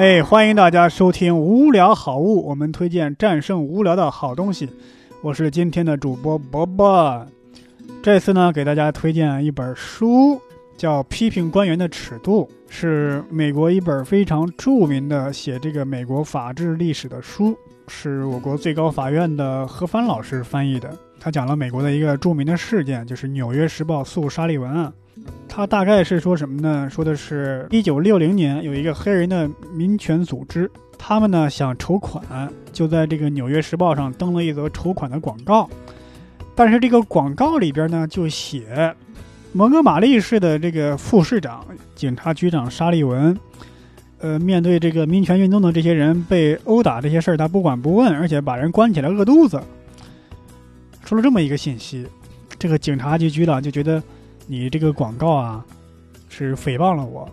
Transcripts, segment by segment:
哎，欢迎大家收听《无聊好物》，我们推荐战胜无聊的好东西。我是今天的主播伯伯。这次呢，给大家推荐一本书，叫《批评官员的尺度》，是美国一本非常著名的写这个美国法治历史的书，是我国最高法院的何帆老师翻译的。他讲了美国的一个著名的事件，就是《纽约时报》诉沙利文案。他大概是说什么呢？说的是一九六零年有一个黑人的民权组织，他们呢想筹款，就在这个《纽约时报》上登了一则筹款的广告。但是这个广告里边呢，就写蒙哥马利市的这个副市长、警察局长沙利文，呃，面对这个民权运动的这些人被殴打这些事儿，他不管不问，而且把人关起来饿肚子。说了这么一个信息，这个警察局局长就觉得你这个广告啊是诽谤了我，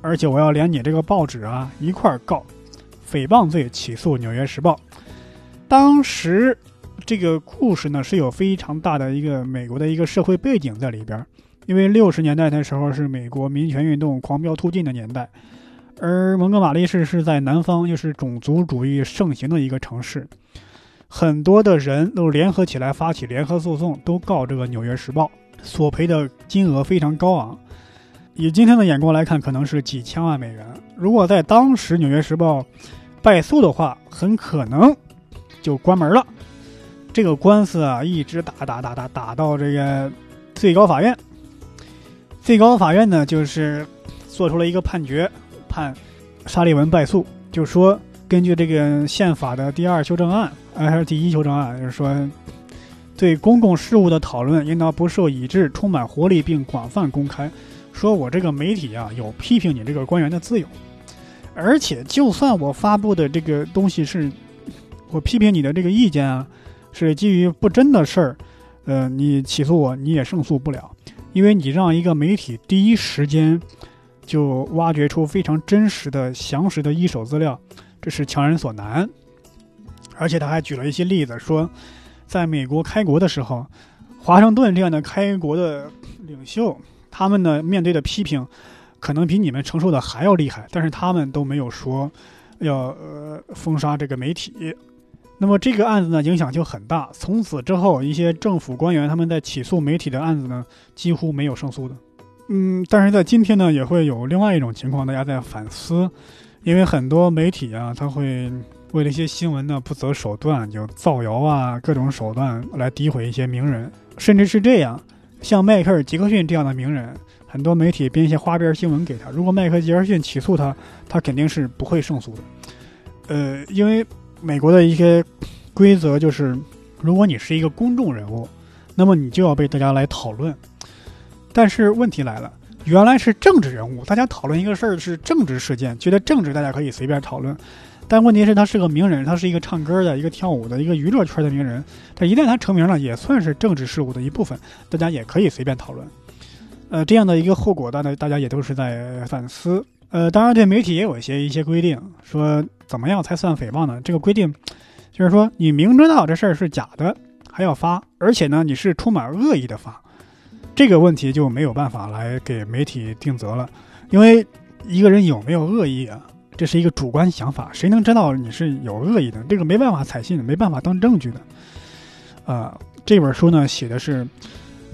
而且我要连你这个报纸啊一块儿告，诽谤罪起诉《纽约时报》。当时这个故事呢是有非常大的一个美国的一个社会背景在里边，因为六十年代的时候是美国民权运动狂飙突进的年代，而蒙哥马利市是在南方，又是种族主义盛行的一个城市。很多的人都联合起来发起联合诉讼，都告这个《纽约时报》，索赔的金额非常高昂。以今天的眼光来看，可能是几千万美元。如果在当时《纽约时报》败诉的话，很可能就关门了。这个官司啊，一直打打打打打到这个最高法院。最高法院呢，就是做出了一个判决，判沙利文败诉，就说根据这个宪法的第二修正案。还是第一修正案，就是说，对公共事务的讨论应当不受抑制，充满活力并广泛公开。说我这个媒体啊，有批评你这个官员的自由，而且就算我发布的这个东西是，我批评你的这个意见啊，是基于不真的事儿，呃，你起诉我你也胜诉不了，因为你让一个媒体第一时间就挖掘出非常真实的、详实的一手资料，这是强人所难。而且他还举了一些例子，说，在美国开国的时候，华盛顿这样的开国的领袖，他们呢面对的批评，可能比你们承受的还要厉害，但是他们都没有说要呃封杀这个媒体。那么这个案子呢影响就很大，从此之后，一些政府官员他们在起诉媒体的案子呢几乎没有胜诉的。嗯，但是在今天呢也会有另外一种情况，大家在反思，因为很多媒体啊，他会。为了一些新闻呢，不择手段就造谣啊，各种手段来诋毁一些名人，甚至是这样，像迈克尔·杰克逊这样的名人，很多媒体编一些花边新闻给他。如果迈克尔·杰克逊起诉他，他肯定是不会胜诉的。呃，因为美国的一些规则就是，如果你是一个公众人物，那么你就要被大家来讨论。但是问题来了，原来是政治人物，大家讨论一个事儿是政治事件，觉得政治大家可以随便讨论。但问题是，他是个名人，他是一个唱歌的、一个跳舞的、一个娱乐圈的名人。他一旦他成名了，也算是政治事务的一部分，大家也可以随便讨论。呃，这样的一个后果，大家大家也都是在反思。呃，当然对媒体也有一些一些规定，说怎么样才算诽谤呢？这个规定就是说，你明知道这事儿是假的，还要发，而且呢，你是充满恶意的发，这个问题就没有办法来给媒体定责了，因为一个人有没有恶意啊？这是一个主观想法，谁能知道你是有恶意的？这个没办法采信的，没办法当证据的。啊，这本书呢写的是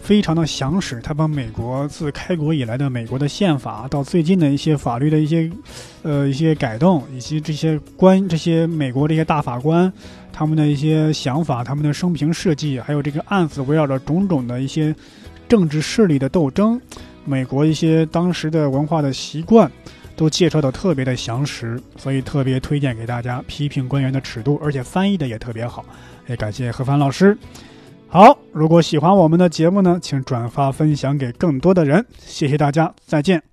非常的详实，他把美国自开国以来的美国的宪法到最近的一些法律的一些呃一些改动，以及这些官这些美国这些大法官他们的一些想法、他们的生平事迹，还有这个案子围绕着种种的一些政治势力的斗争，美国一些当时的文化的习惯。都介绍的特别的详实，所以特别推荐给大家。批评官员的尺度，而且翻译的也特别好，也感谢何凡老师。好，如果喜欢我们的节目呢，请转发分享给更多的人，谢谢大家，再见。